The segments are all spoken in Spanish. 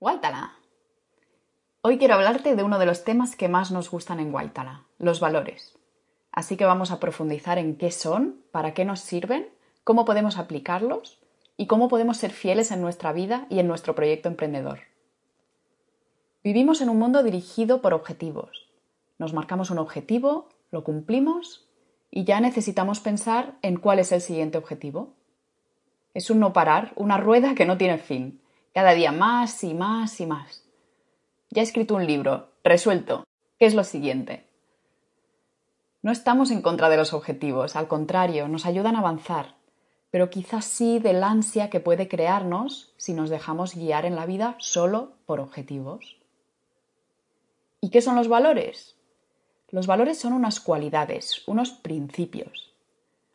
Guaitala. Hoy quiero hablarte de uno de los temas que más nos gustan en Guaitala, los valores. Así que vamos a profundizar en qué son, para qué nos sirven, cómo podemos aplicarlos y cómo podemos ser fieles en nuestra vida y en nuestro proyecto emprendedor. Vivimos en un mundo dirigido por objetivos. Nos marcamos un objetivo, lo cumplimos y ya necesitamos pensar en cuál es el siguiente objetivo. Es un no parar, una rueda que no tiene fin cada día más y más y más. Ya he escrito un libro, resuelto. ¿Qué es lo siguiente? No estamos en contra de los objetivos, al contrario, nos ayudan a avanzar, pero quizás sí del ansia que puede crearnos si nos dejamos guiar en la vida solo por objetivos. ¿Y qué son los valores? Los valores son unas cualidades, unos principios.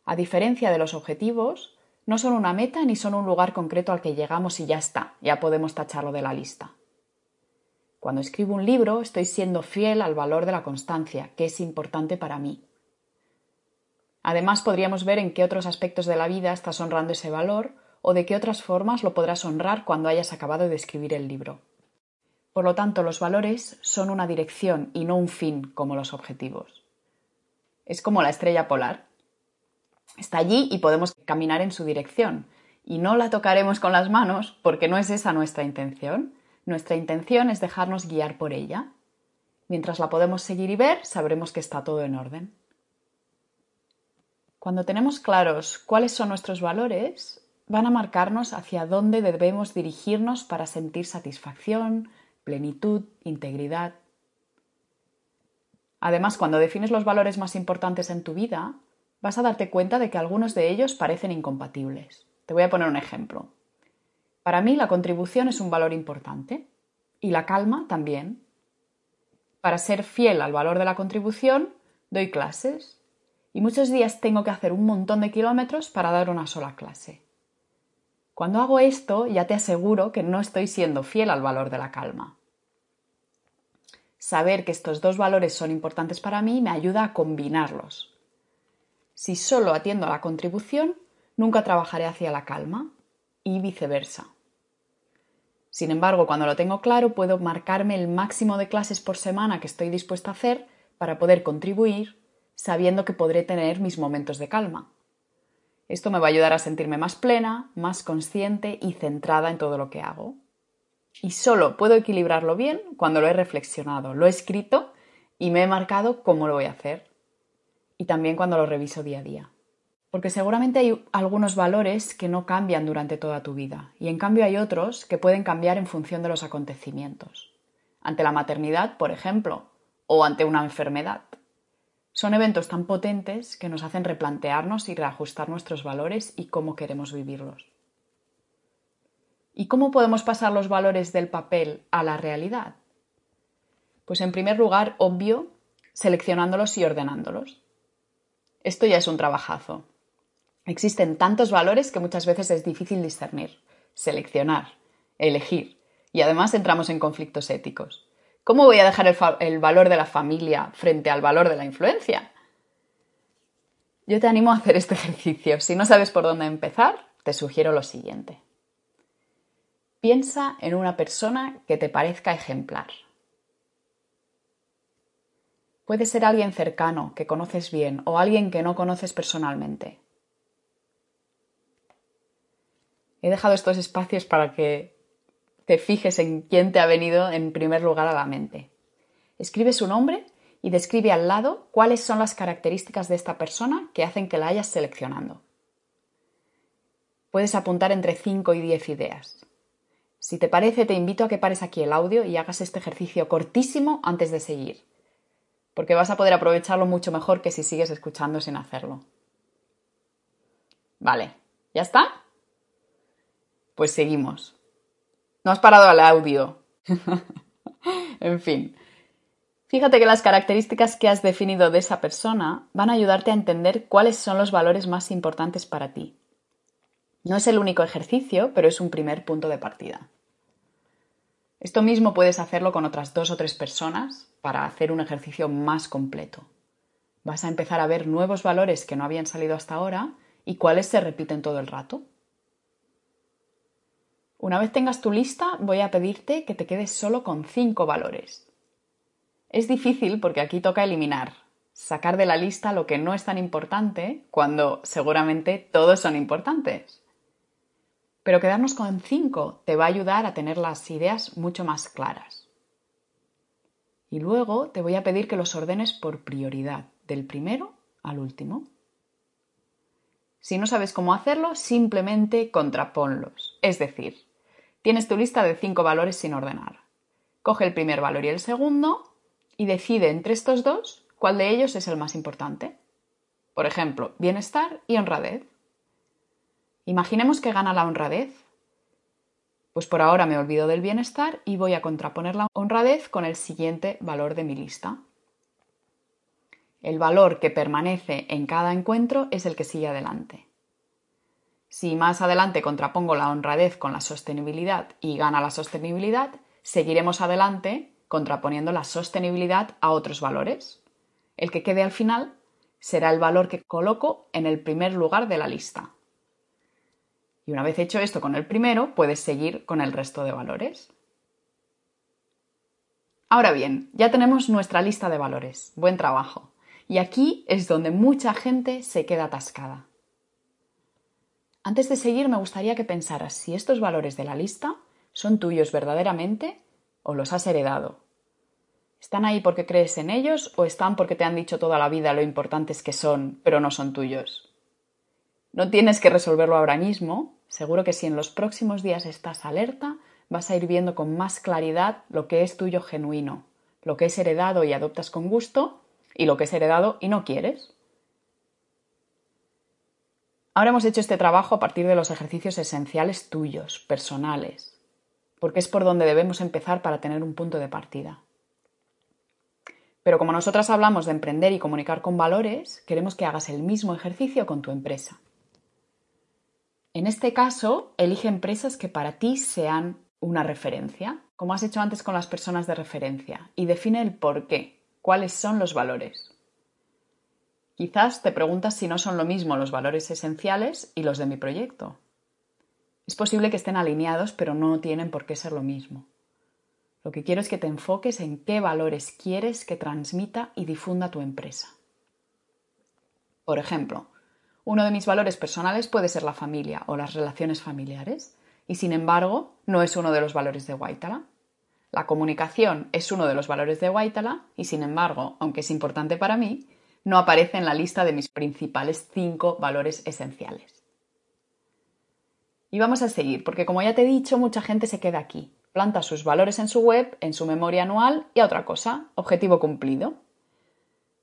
A diferencia de los objetivos, no son una meta ni son un lugar concreto al que llegamos y ya está, ya podemos tacharlo de la lista. Cuando escribo un libro estoy siendo fiel al valor de la constancia, que es importante para mí. Además podríamos ver en qué otros aspectos de la vida estás honrando ese valor o de qué otras formas lo podrás honrar cuando hayas acabado de escribir el libro. Por lo tanto, los valores son una dirección y no un fin como los objetivos. Es como la estrella polar. Está allí y podemos caminar en su dirección. Y no la tocaremos con las manos porque no es esa nuestra intención. Nuestra intención es dejarnos guiar por ella. Mientras la podemos seguir y ver, sabremos que está todo en orden. Cuando tenemos claros cuáles son nuestros valores, van a marcarnos hacia dónde debemos dirigirnos para sentir satisfacción, plenitud, integridad. Además, cuando defines los valores más importantes en tu vida, vas a darte cuenta de que algunos de ellos parecen incompatibles. Te voy a poner un ejemplo. Para mí la contribución es un valor importante y la calma también. Para ser fiel al valor de la contribución, doy clases y muchos días tengo que hacer un montón de kilómetros para dar una sola clase. Cuando hago esto ya te aseguro que no estoy siendo fiel al valor de la calma. Saber que estos dos valores son importantes para mí me ayuda a combinarlos, si solo atiendo a la contribución, nunca trabajaré hacia la calma y viceversa. Sin embargo, cuando lo tengo claro, puedo marcarme el máximo de clases por semana que estoy dispuesta a hacer para poder contribuir, sabiendo que podré tener mis momentos de calma. Esto me va a ayudar a sentirme más plena, más consciente y centrada en todo lo que hago. Y solo puedo equilibrarlo bien cuando lo he reflexionado, lo he escrito y me he marcado cómo lo voy a hacer y también cuando lo reviso día a día. Porque seguramente hay algunos valores que no cambian durante toda tu vida y en cambio hay otros que pueden cambiar en función de los acontecimientos. Ante la maternidad, por ejemplo, o ante una enfermedad. Son eventos tan potentes que nos hacen replantearnos y reajustar nuestros valores y cómo queremos vivirlos. ¿Y cómo podemos pasar los valores del papel a la realidad? Pues en primer lugar, obvio, seleccionándolos y ordenándolos. Esto ya es un trabajazo. Existen tantos valores que muchas veces es difícil discernir, seleccionar, elegir, y además entramos en conflictos éticos. ¿Cómo voy a dejar el, valor de la familia frente al valor de la influencia? Yo te animo a hacer este ejercicio. Si no sabes por dónde empezar, te sugiero lo siguiente. Piensa en una persona que te parezca ejemplar. Puede ser alguien cercano, que conoces bien, o alguien que no conoces personalmente. He dejado estos espacios para que te fijes en quién te ha venido en primer lugar a la mente. Escribe su nombre y describe al lado cuáles son las características de esta persona que hacen que la hayas seleccionando. Puedes apuntar entre 5 y 10 ideas. Si te parece, te invito a que pares aquí el audio y hagas este ejercicio cortísimo antes de seguir porque vas a poder aprovecharlo mucho mejor que si sigues escuchando sin hacerlo. Vale, ¿ya está? Pues seguimos. No has parado al audio. en fin, fíjate que las características que has definido de esa persona van a ayudarte a entender cuáles son los valores más importantes para ti. No es el único ejercicio, pero es un primer punto de partida. Esto mismo puedes hacerlo con otras dos o tres personas para hacer un ejercicio más completo. Vas a empezar a ver nuevos valores que no habían salido hasta ahora y cuáles se repiten todo el rato. Una vez tengas tu lista, voy a pedirte que te quedes solo con cinco valores. Es difícil porque aquí toca eliminar, sacar de la lista lo que no es tan importante cuando seguramente todos son importantes. Pero quedarnos con cinco te va a ayudar a tener las ideas mucho más claras. Y luego te voy a pedir que los ordenes por prioridad, del primero al último. Si no sabes cómo hacerlo, simplemente contraponlos. Es decir, Tienes tu lista de cinco valores sin ordenar. Coge el primer valor y el segundo y decide entre estos dos cuál de ellos es el más importante. Por ejemplo, bienestar y honradez. Imaginemos que gana la honradez. Pues por ahora me olvido del bienestar y voy a contraponer la honradez con el siguiente valor de mi lista. El valor que permanece en cada encuentro es el que sigue adelante. Si más adelante contrapongo la honradez con la sostenibilidad y gana la sostenibilidad, seguiremos adelante contraponiendo la sostenibilidad a otros valores. El que quede al final será el valor que coloco en el primer lugar de la lista. Y una vez hecho esto con el primero, puedes seguir con el resto de valores. Ahora bien, ya tenemos nuestra lista de valores. Buen trabajo. Y aquí es donde mucha gente se queda atascada. Antes de seguir, me gustaría que pensaras si estos valores de la lista son tuyos verdaderamente o los has heredado. ¿Están ahí porque crees en ellos o están porque te han dicho toda la vida lo importantes que son, pero no son tuyos? No tienes que resolverlo ahora mismo. Seguro que si en los próximos días estás alerta, vas a ir viendo con más claridad lo que es tuyo genuino, lo que es heredado y adoptas con gusto y lo que es heredado y no quieres. Ahora hemos hecho este trabajo a partir de los ejercicios esenciales tuyos, personales, porque es por donde debemos empezar para tener un punto de partida. Pero como nosotras hablamos de emprender y comunicar con valores, queremos que hagas el mismo ejercicio con tu empresa. En este caso, elige empresas que para ti sean una referencia, como has hecho antes con las personas de referencia, y define el por qué, cuáles son los valores. Quizás te preguntas si no son lo mismo los valores esenciales y los de mi proyecto. Es posible que estén alineados, pero no tienen por qué ser lo mismo. Lo que quiero es que te enfoques en qué valores quieres que transmita y difunda tu empresa. Por ejemplo, uno de mis valores personales puede ser la familia o las relaciones familiares, y sin embargo no es uno de los valores de Waitala. La comunicación es uno de los valores de Waitala y sin embargo, aunque es importante para mí, no aparece en la lista de mis principales cinco valores esenciales. Y vamos a seguir, porque como ya te he dicho, mucha gente se queda aquí. Planta sus valores en su web, en su memoria anual y a otra cosa, objetivo cumplido.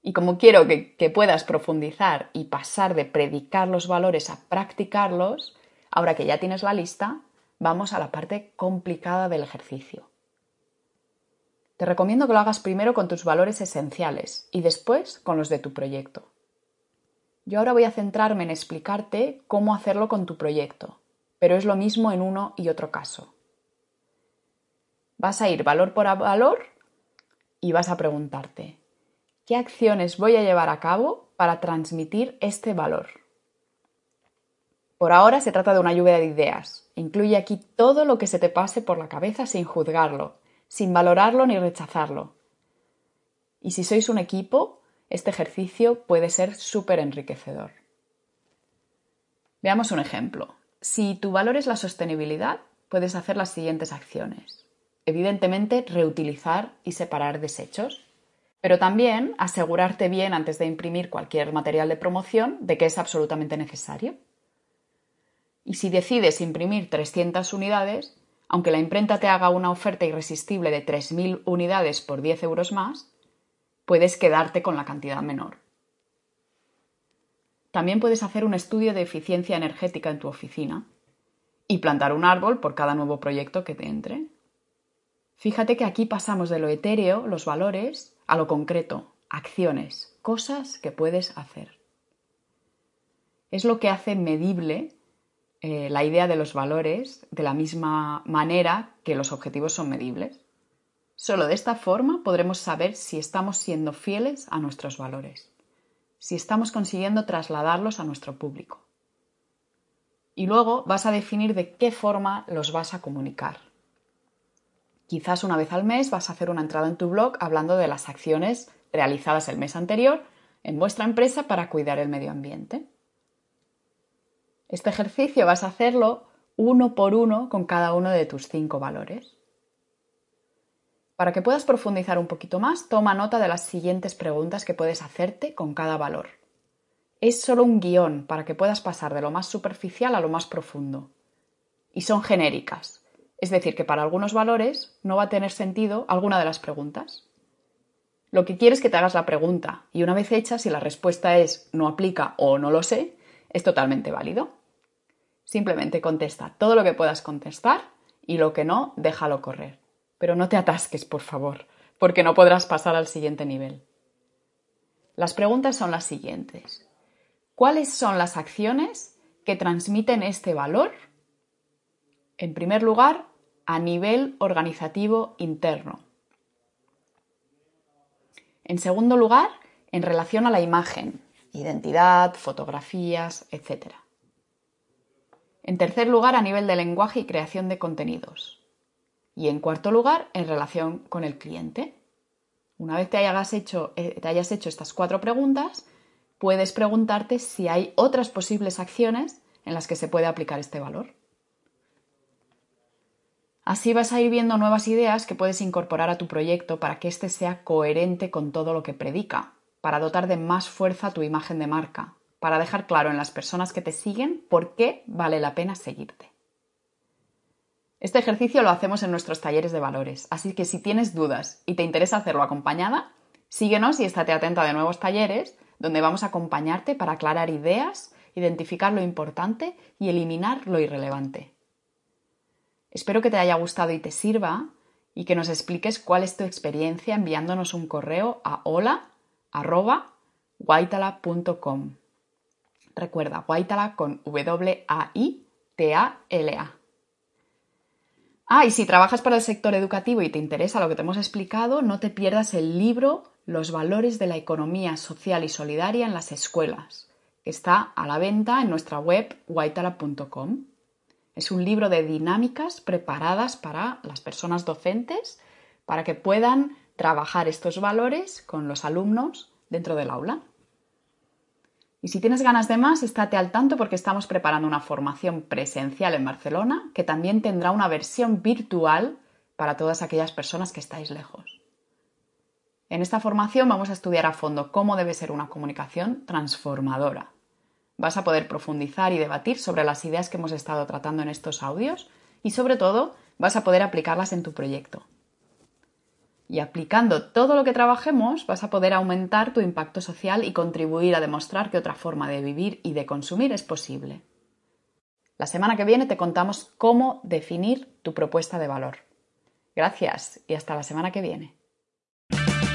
Y como quiero que, que puedas profundizar y pasar de predicar los valores a practicarlos, ahora que ya tienes la lista, vamos a la parte complicada del ejercicio. Te recomiendo que lo hagas primero con tus valores esenciales y después con los de tu proyecto. Yo ahora voy a centrarme en explicarte cómo hacerlo con tu proyecto, pero es lo mismo en uno y otro caso. Vas a ir valor por valor y vas a preguntarte, ¿qué acciones voy a llevar a cabo para transmitir este valor? Por ahora se trata de una lluvia de ideas. Incluye aquí todo lo que se te pase por la cabeza sin juzgarlo sin valorarlo ni rechazarlo. Y si sois un equipo, este ejercicio puede ser súper enriquecedor. Veamos un ejemplo. Si tu valor es la sostenibilidad, puedes hacer las siguientes acciones. Evidentemente, reutilizar y separar desechos, pero también asegurarte bien antes de imprimir cualquier material de promoción de que es absolutamente necesario. Y si decides imprimir 300 unidades, aunque la imprenta te haga una oferta irresistible de 3.000 unidades por 10 euros más, puedes quedarte con la cantidad menor. También puedes hacer un estudio de eficiencia energética en tu oficina y plantar un árbol por cada nuevo proyecto que te entre. Fíjate que aquí pasamos de lo etéreo, los valores, a lo concreto, acciones, cosas que puedes hacer. Es lo que hace medible eh, la idea de los valores de la misma manera que los objetivos son medibles. Solo de esta forma podremos saber si estamos siendo fieles a nuestros valores, si estamos consiguiendo trasladarlos a nuestro público. Y luego vas a definir de qué forma los vas a comunicar. Quizás una vez al mes vas a hacer una entrada en tu blog hablando de las acciones realizadas el mes anterior en vuestra empresa para cuidar el medio ambiente. Este ejercicio vas a hacerlo uno por uno con cada uno de tus cinco valores. Para que puedas profundizar un poquito más, toma nota de las siguientes preguntas que puedes hacerte con cada valor. Es solo un guion para que puedas pasar de lo más superficial a lo más profundo. Y son genéricas, es decir, que para algunos valores no va a tener sentido alguna de las preguntas. Lo que quieres es que te hagas la pregunta y una vez hecha, si la respuesta es no aplica o no lo sé, es totalmente válido. Simplemente contesta todo lo que puedas contestar y lo que no, déjalo correr. Pero no te atasques, por favor, porque no podrás pasar al siguiente nivel. Las preguntas son las siguientes. ¿Cuáles son las acciones que transmiten este valor? En primer lugar, a nivel organizativo interno. En segundo lugar, en relación a la imagen, identidad, fotografías, etc. En tercer lugar, a nivel de lenguaje y creación de contenidos. Y en cuarto lugar, en relación con el cliente. Una vez te hayas hecho, eh, hayas hecho estas cuatro preguntas, puedes preguntarte si hay otras posibles acciones en las que se puede aplicar este valor. Así vas a ir viendo nuevas ideas que puedes incorporar a tu proyecto para que éste sea coherente con todo lo que predica, para dotar de más fuerza tu imagen de marca, para dejar claro en las personas que te siguen por qué vale la pena seguirte. Este ejercicio lo hacemos en nuestros talleres de valores, así que si tienes dudas y te interesa hacerlo acompañada, síguenos y estate atenta de nuevos talleres donde vamos a acompañarte para aclarar ideas, identificar lo importante y eliminar lo irrelevante. Espero que te haya gustado y te sirva y que nos expliques cuál es tu experiencia enviándonos un correo a hola.guaitala.com. Recuerda, Guaitala con W-A-I-T-A-L-A. Ah, y si trabajas para el sector educativo y te interesa lo que te hemos explicado, no te pierdas el libro Los valores de la economía social y solidaria en las escuelas, que está a la venta en nuestra web guaitala.com. Es un libro de dinámicas preparadas para las personas docentes para que puedan trabajar estos valores con los alumnos dentro del aula. Y si tienes ganas de más, estate al tanto porque estamos preparando una formación presencial en Barcelona que también tendrá una versión virtual para todas aquellas personas que estáis lejos. En esta formación vamos a estudiar a fondo cómo debe ser una comunicación transformadora. Vas a poder profundizar y debatir sobre las ideas que hemos estado tratando en estos audios y sobre todo vas a poder aplicarlas en tu proyecto. Y aplicando todo lo que trabajemos vas a poder aumentar tu impacto social y contribuir a demostrar que otra forma de vivir y de consumir es posible. La semana que viene te contamos cómo definir tu propuesta de valor. Gracias y hasta la semana que viene.